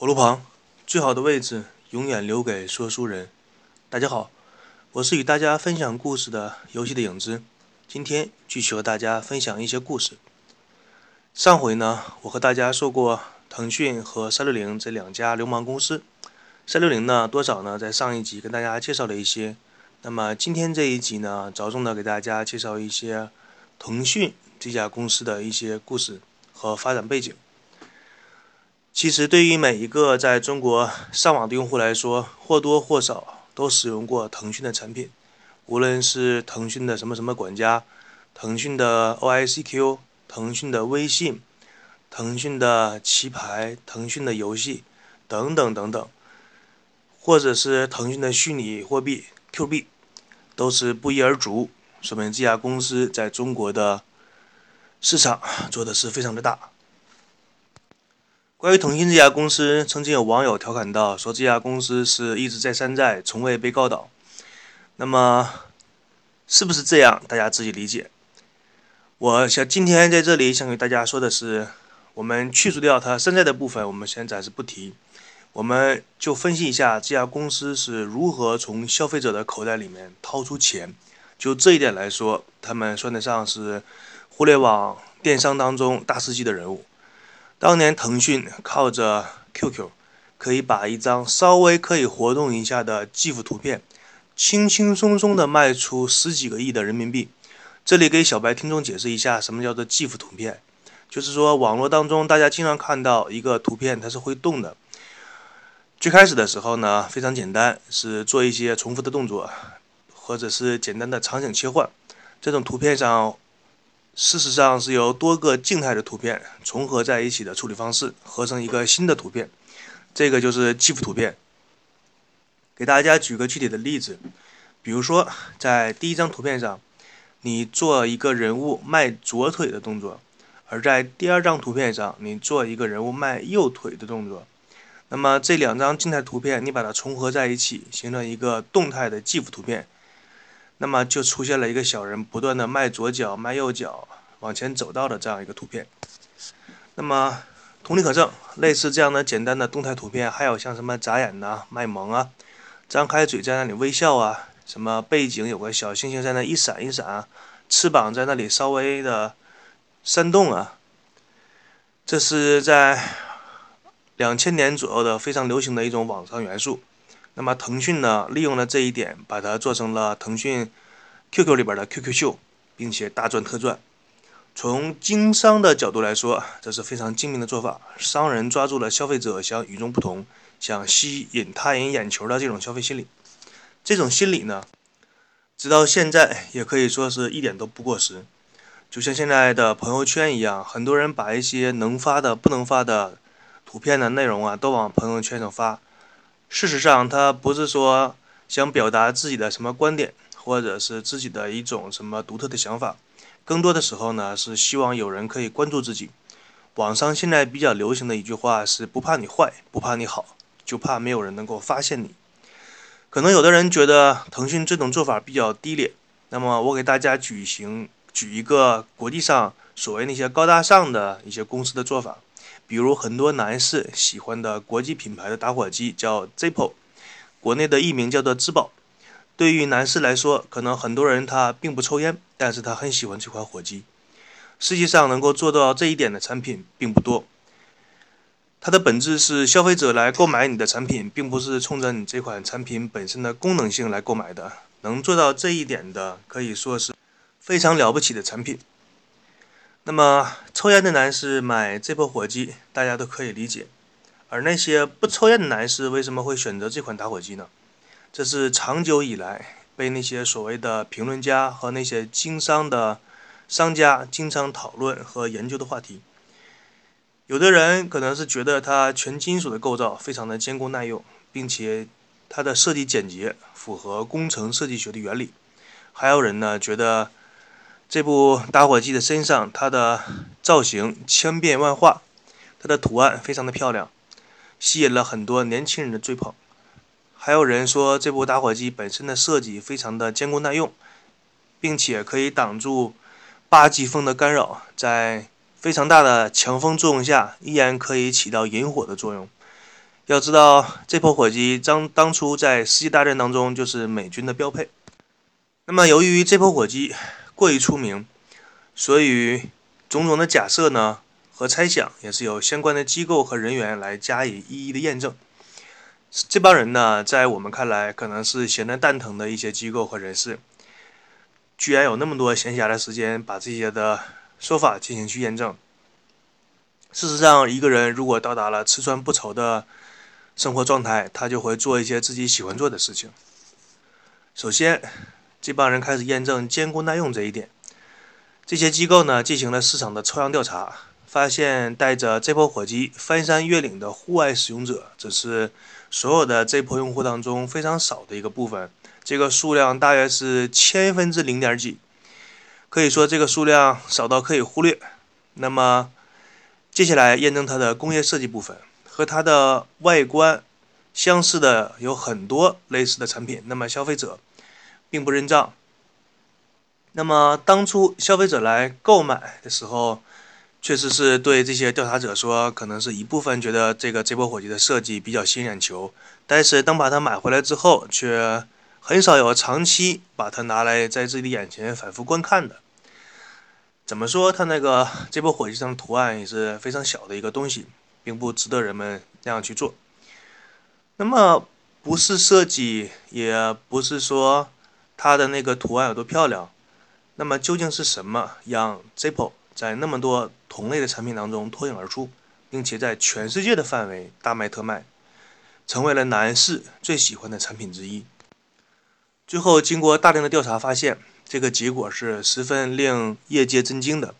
火炉旁，最好的位置永远留给说书人。大家好，我是与大家分享故事的游戏的影子。今天继续和大家分享一些故事。上回呢，我和大家说过腾讯和三六零这两家流氓公司。三六零呢，多少呢，在上一集跟大家介绍了一些。那么今天这一集呢，着重的给大家介绍一些腾讯这家公司的一些故事和发展背景。其实，对于每一个在中国上网的用户来说，或多或少都使用过腾讯的产品。无论是腾讯的什么什么管家，腾讯的 OICQ，腾讯的微信，腾讯的棋牌，腾讯的游戏，等等等等，或者是腾讯的虚拟货币 Q 币，都是不一而足，说明这家公司在中国的市场做的是非常的大。关于腾讯这家公司，曾经有网友调侃到说，这家公司是一直在山寨，从未被告倒。那么，是不是这样？大家自己理解。我想今天在这里想给大家说的是，我们去除掉它山寨的部分，我们先暂时不提，我们就分析一下这家公司是如何从消费者的口袋里面掏出钱。就这一点来说，他们算得上是互联网电商当中大师级的人物。当年腾讯靠着 QQ，可以把一张稍微可以活动一下的 GIF 图片，轻轻松松的卖出十几个亿的人民币。这里给小白听众解释一下，什么叫做 GIF 图片？就是说网络当中大家经常看到一个图片，它是会动的。最开始的时候呢，非常简单，是做一些重复的动作，或者是简单的场景切换。这种图片上。事实上是由多个静态的图片重合在一起的处理方式，合成一个新的图片，这个就是 GIF 图片。给大家举个具体的例子，比如说在第一张图片上，你做一个人物迈左腿的动作，而在第二张图片上，你做一个人物迈右腿的动作。那么这两张静态图片，你把它重合在一起，形成一个动态的 GIF 图片。那么就出现了一个小人不断的迈左脚、迈右脚往前走道的这样一个图片。那么同理可证，类似这样的简单的动态图片，还有像什么眨眼呐、卖萌啊、张开嘴在那里微笑啊，什么背景有个小星星在那一闪一闪啊，翅膀在那里稍微的扇动啊，这是在两千年左右的非常流行的一种网上元素。那么腾讯呢，利用了这一点，把它做成了腾讯 QQ 里边的 QQ 秀，并且大赚特赚。从经商的角度来说，这是非常精明的做法。商人抓住了消费者想与众不同、想吸引他人眼球的这种消费心理。这种心理呢，直到现在也可以说是一点都不过时。就像现在的朋友圈一样，很多人把一些能发的、不能发的图片的内容啊，都往朋友圈上发。事实上，他不是说想表达自己的什么观点，或者是自己的一种什么独特的想法，更多的时候呢，是希望有人可以关注自己。网上现在比较流行的一句话是：不怕你坏，不怕你好，就怕没有人能够发现你。可能有的人觉得腾讯这种做法比较低劣，那么我给大家举行举一个国际上所谓那些高大上的一些公司的做法。比如很多男士喜欢的国际品牌的打火机叫 Zippo，国内的译名叫做自宝。对于男士来说，可能很多人他并不抽烟，但是他很喜欢这款火机。实际上能够做到这一点的产品并不多。它的本质是消费者来购买你的产品，并不是冲着你这款产品本身的功能性来购买的。能做到这一点的，可以说是非常了不起的产品。那么，抽烟的男士买这波火机，大家都可以理解。而那些不抽烟的男士为什么会选择这款打火机呢？这是长久以来被那些所谓的评论家和那些经商的商家经常讨论和研究的话题。有的人可能是觉得它全金属的构造非常的坚固耐用，并且它的设计简洁，符合工程设计学的原理。还有人呢觉得。这部打火机的身上，它的造型千变万化，它的图案非常的漂亮，吸引了很多年轻人的追捧。还有人说，这部打火机本身的设计非常的坚固耐用，并且可以挡住八级风的干扰，在非常大的强风作用下，依然可以起到引火的作用。要知道，这破火机当当初在世界大战当中就是美军的标配。那么，由于这破火机过于出名，所以种种的假设呢和猜想，也是由相关的机构和人员来加以一一的验证。这帮人呢，在我们看来，可能是闲得蛋疼的一些机构和人士，居然有那么多闲暇的时间，把这些的说法进行去验证。事实上，一个人如果到达了吃穿不愁的生活状态，他就会做一些自己喜欢做的事情。首先，这帮人开始验证坚固耐用这一点。这些机构呢，进行了市场的抽样调查，发现带着这波火机翻山越岭的户外使用者，只是所有的这波用户当中非常少的一个部分。这个数量大约是千分之零点几，可以说这个数量少到可以忽略。那么，接下来验证它的工业设计部分和它的外观相似的有很多类似的产品，那么消费者并不认账。那么当初消费者来购买的时候，确实是对这些调查者说，可能是一部分觉得这个这波火机的设计比较吸引眼球，但是当把它买回来之后，却很少有长期把它拿来在自己的眼前反复观看的。怎么说？它那个这波火机上的图案也是非常小的一个东西，并不值得人们那样去做。那么不是设计，也不是说它的那个图案有多漂亮。那么究竟是什么让 Zippo 在那么多同类的产品当中脱颖而出，并且在全世界的范围大卖特卖，成为了男士最喜欢的产品之一？最后经过大量的调查发现。这个结果是十分令业界震惊的，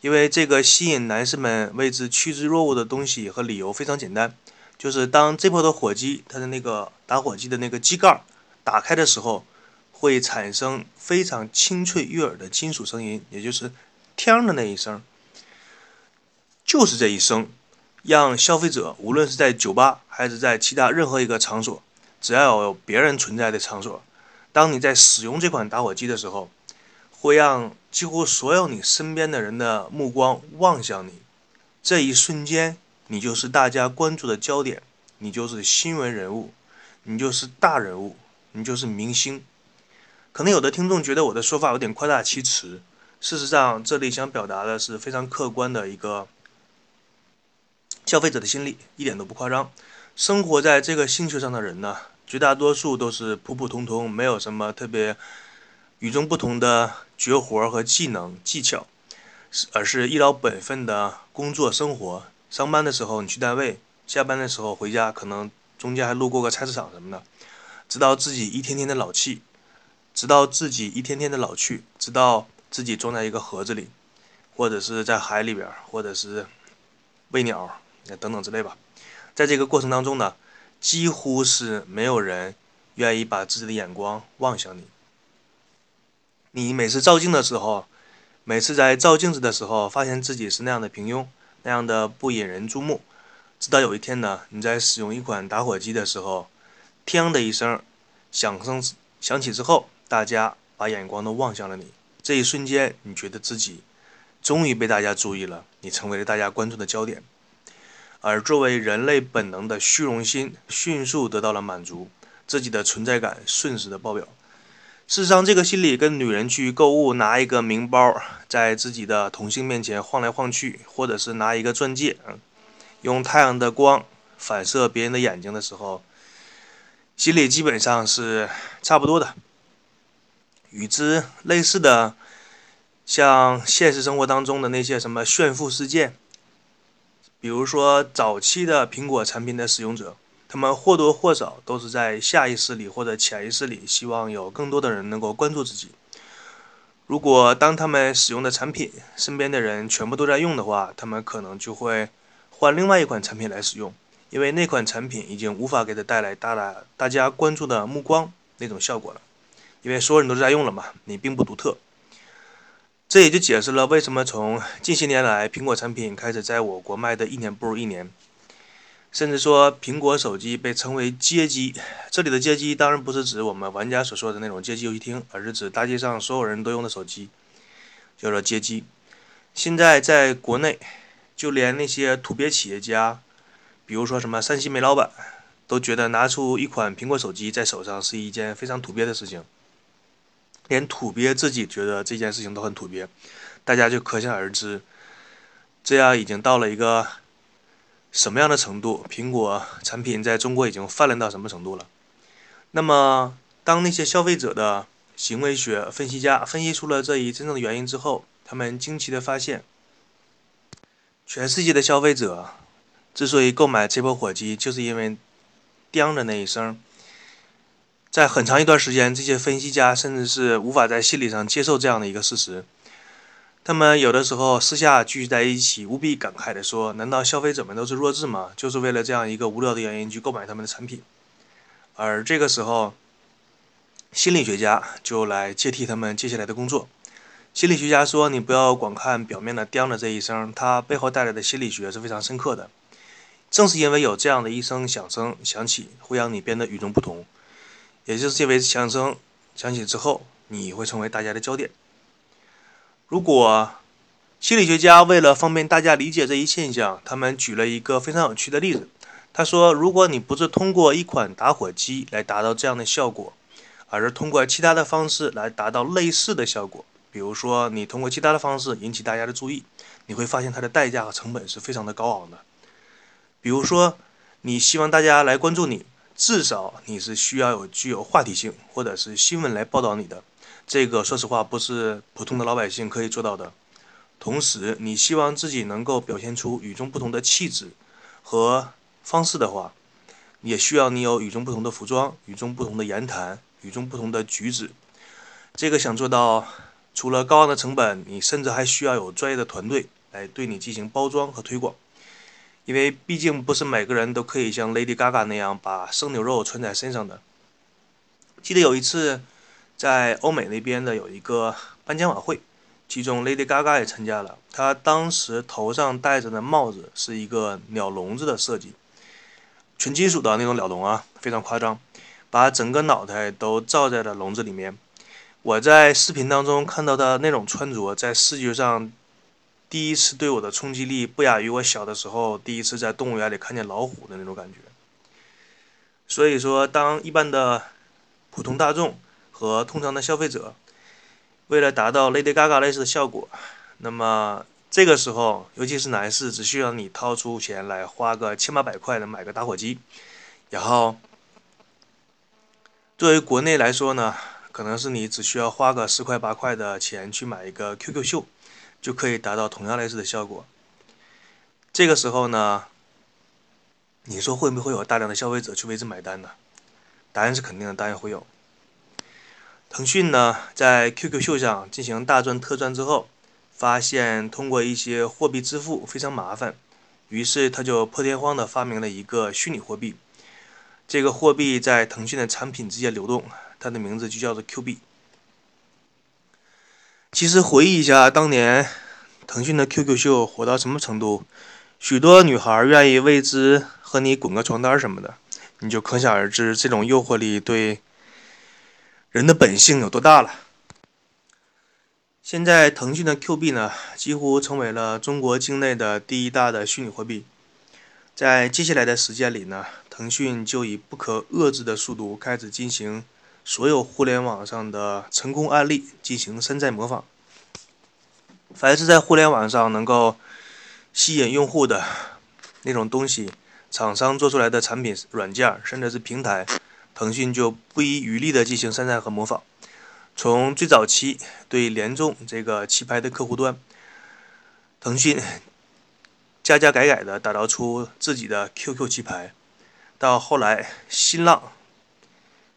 因为这个吸引男士们为之趋之若鹜的东西和理由非常简单，就是当 Zippo 的火机它的那个打火机的那个机盖打开的时候，会产生非常清脆悦耳的金属声音，也就是“听”的那一声，就是这一声，让消费者无论是在酒吧还是在其他任何一个场所，只要有别人存在的场所。当你在使用这款打火机的时候，会让几乎所有你身边的人的目光望向你。这一瞬间，你就是大家关注的焦点，你就是新闻人物，你就是大人物，你就是明星。可能有的听众觉得我的说法有点夸大其词，事实上，这里想表达的是非常客观的一个消费者的心理，一点都不夸张。生活在这个星球上的人呢？绝大多数都是普普通通，没有什么特别与众不同的绝活和技能技巧，而是一劳本分的工作生活。上班的时候你去单位，下班的时候回家，可能中间还路过个菜市场什么的，直到自己一天天的老气，直到自己一天天的老去，直到自己装在一个盒子里，或者是在海里边，或者是喂鸟等等之类吧。在这个过程当中呢。几乎是没有人愿意把自己的眼光望向你。你每次照镜的时候，每次在照镜子的时候，发现自己是那样的平庸，那样的不引人注目。直到有一天呢，你在使用一款打火机的时候，听的一声响声响起之后，大家把眼光都望向了你。这一瞬间，你觉得自己终于被大家注意了，你成为了大家关注的焦点。而作为人类本能的虚荣心迅速得到了满足，自己的存在感瞬时的爆表。事实上，这个心理跟女人去购物拿一个名包在自己的同性面前晃来晃去，或者是拿一个钻戒，嗯用太阳的光反射别人的眼睛的时候，心理基本上是差不多的。与之类似的，像现实生活当中的那些什么炫富事件。比如说，早期的苹果产品的使用者，他们或多或少都是在下意识里或者潜意识里，希望有更多的人能够关注自己。如果当他们使用的产品，身边的人全部都在用的话，他们可能就会换另外一款产品来使用，因为那款产品已经无法给他带来大大大家关注的目光那种效果了，因为所有人都在用了嘛，你并不独特。这也就解释了为什么从近些年来，苹果产品开始在我国卖的一年不如一年，甚至说苹果手机被称为街机。这里的街机当然不是指我们玩家所说的那种街机游戏厅，而是指大街上所有人都用的手机，叫做街机。现在在国内，就连那些土鳖企业家，比如说什么山西煤老板，都觉得拿出一款苹果手机在手上是一件非常土鳖的事情，连土鳖自己觉得这件事情都很土鳖，大家就可想而知，这样已经到了一个什么样的程度？苹果产品在中国已经泛滥到什么程度了？那么，当那些消费者的行为学分析家分析出了这一真正的原因之后，他们惊奇地发现，全世界的消费者。之所以购买这波火机，就是因为“叮”的那一声。在很长一段时间，这些分析家甚至是无法在心理上接受这样的一个事实。他们有的时候私下聚集在一起，无比感慨地说：“难道消费者们都是弱智吗？就是为了这样一个无聊的原因去购买他们的产品？”而这个时候，心理学家就来接替他们接下来的工作。心理学家说：“你不要光看表面的‘叮’的这一声，它背后带来的心理学是非常深刻的。”正是因为有这样的一声响声响起，会让你变得与众不同。也就是因为响声响起之后，你会成为大家的焦点。如果心理学家为了方便大家理解这一现象，他们举了一个非常有趣的例子。他说：“如果你不是通过一款打火机来达到这样的效果，而是通过其他的方式来达到类似的效果，比如说你通过其他的方式引起大家的注意，你会发现它的代价和成本是非常的高昂的。”比如说，你希望大家来关注你，至少你是需要有具有话题性，或者是新闻来报道你的。这个说实话不是普通的老百姓可以做到的。同时，你希望自己能够表现出与众不同的气质和方式的话，也需要你有与众不同的服装、与众不同的言谈、与众不同的举止。这个想做到，除了高昂的成本，你甚至还需要有专业的团队来对你进行包装和推广。因为毕竟不是每个人都可以像 Lady Gaga 那样把生牛肉穿在身上的。记得有一次，在欧美那边的有一个颁奖晚会，其中 Lady Gaga 也参加了。她当时头上戴着的帽子是一个鸟笼子的设计，纯金属的那种鸟笼啊，非常夸张，把整个脑袋都罩在了笼子里面。我在视频当中看到的那种穿着，在视觉上。第一次对我的冲击力不亚于我小的时候第一次在动物园里看见老虎的那种感觉。所以说，当一般的普通大众和通常的消费者为了达到 Lady Gaga 类似的效果，那么这个时候，尤其是男士，只需要你掏出钱来花个千八百块的买个打火机，然后作为国内来说呢，可能是你只需要花个十块八块的钱去买一个 QQ 秀。就可以达到同样类似的效果。这个时候呢，你说会不会有大量的消费者去为之买单呢？答案是肯定的，当然会有。腾讯呢，在 QQ 秀上进行大赚特赚之后，发现通过一些货币支付非常麻烦，于是他就破天荒的发明了一个虚拟货币。这个货币在腾讯的产品之间流动，它的名字就叫做 Q 币。其实回忆一下，当年腾讯的 QQ 秀火到什么程度，许多女孩愿意为之和你滚个床单什么的，你就可想而知这种诱惑力对人的本性有多大了。现在腾讯的 Q 币呢，几乎成为了中国境内的第一大的虚拟货币。在接下来的时间里呢，腾讯就以不可遏制的速度开始进行。所有互联网上的成功案例进行山寨模仿。凡是在互联网上能够吸引用户的那种东西，厂商做出来的产品、软件甚至是平台，腾讯就不遗余力的进行山寨和模仿。从最早期对联众这个棋牌的客户端，腾讯加加改改的打造出自己的 QQ 棋牌，到后来新浪。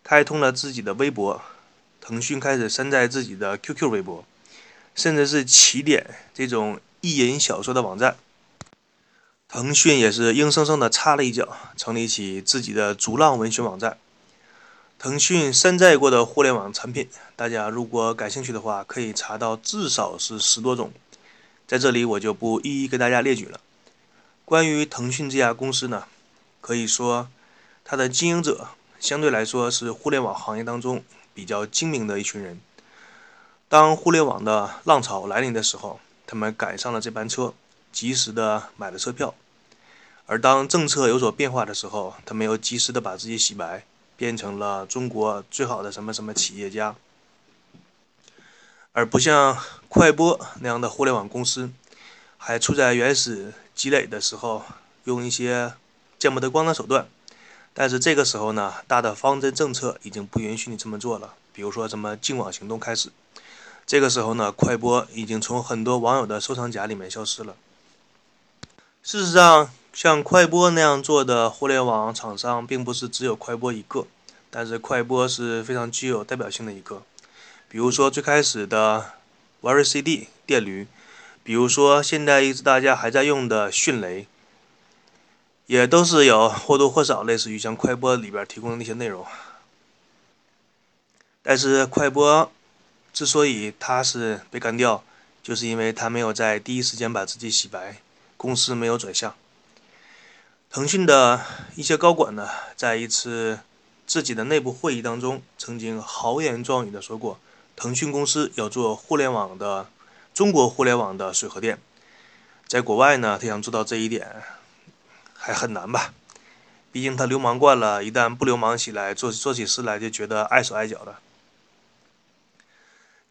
开通了自己的微博，腾讯开始山寨自己的 QQ 微博，甚至是起点这种意淫小说的网站，腾讯也是硬生生的插了一脚，成立起自己的逐浪文学网站。腾讯山寨过的互联网产品，大家如果感兴趣的话，可以查到至少是十多种，在这里我就不一一给大家列举了。关于腾讯这家公司呢，可以说它的经营者。相对来说是互联网行业当中比较精明的一群人。当互联网的浪潮来临的时候，他们赶上了这班车，及时的买了车票。而当政策有所变化的时候，他们又及时的把自己洗白，变成了中国最好的什么什么企业家，而不像快播那样的互联网公司，还处在原始积累的时候，用一些见不得光的手段。但是这个时候呢，大的方针政策已经不允许你这么做了。比如说什么净网行动开始，这个时候呢，快播已经从很多网友的收藏夹里面消失了。事实上，像快播那样做的互联网厂商，并不是只有快播一个，但是快播是非常具有代表性的一个。比如说最开始的 VeryCD 电驴，比如说现在一直大家还在用的迅雷。也都是有或多或少类似于像快播里边提供的那些内容，但是快播之所以它是被干掉，就是因为它没有在第一时间把自己洗白，公司没有转向。腾讯的一些高管呢，在一次自己的内部会议当中，曾经豪言壮语的说过，腾讯公司要做互联网的中国互联网的水和店，在国外呢，他想做到这一点。还很难吧，毕竟他流氓惯了，一旦不流氓起来，做做起事来就觉得碍手碍脚的。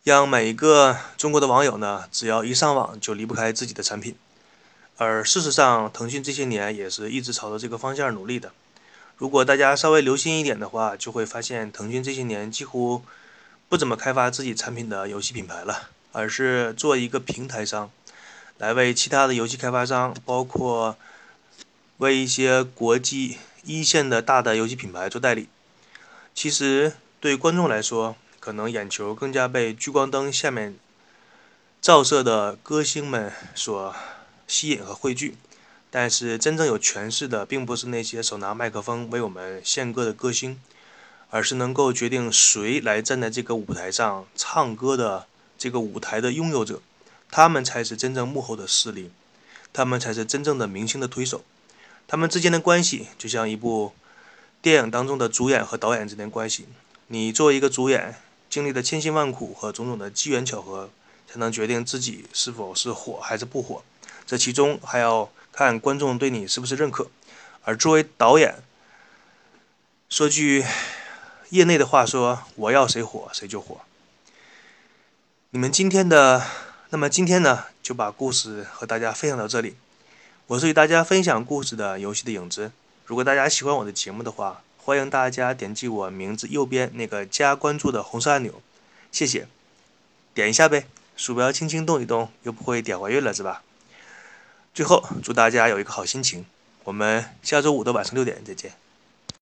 让每一个中国的网友呢，只要一上网就离不开自己的产品，而事实上，腾讯这些年也是一直朝着这个方向努力的。如果大家稍微留心一点的话，就会发现腾讯这些年几乎不怎么开发自己产品的游戏品牌了，而是做一个平台商，来为其他的游戏开发商，包括。为一些国际一线的大的游戏品牌做代理，其实对观众来说，可能眼球更加被聚光灯下面照射的歌星们所吸引和汇聚。但是真正有权势的，并不是那些手拿麦克风为我们献歌的歌星，而是能够决定谁来站在这个舞台上唱歌的这个舞台的拥有者。他们才是真正幕后的势力，他们才是真正的明星的推手。他们之间的关系就像一部电影当中的主演和导演之间关系。你作为一个主演，经历了千辛万苦和种种的机缘巧合，才能决定自己是否是火还是不火。这其中还要看观众对你是不是认可。而作为导演，说句业内的话，说我要谁火谁就火。你们今天的，那么今天呢，就把故事和大家分享到这里。我是与大家分享故事的游戏的影子。如果大家喜欢我的节目的话，欢迎大家点击我名字右边那个加关注的红色按钮，谢谢，点一下呗。鼠标轻轻动一动，又不会点怀孕了是吧？最后，祝大家有一个好心情。我们下周五的晚上六点再见。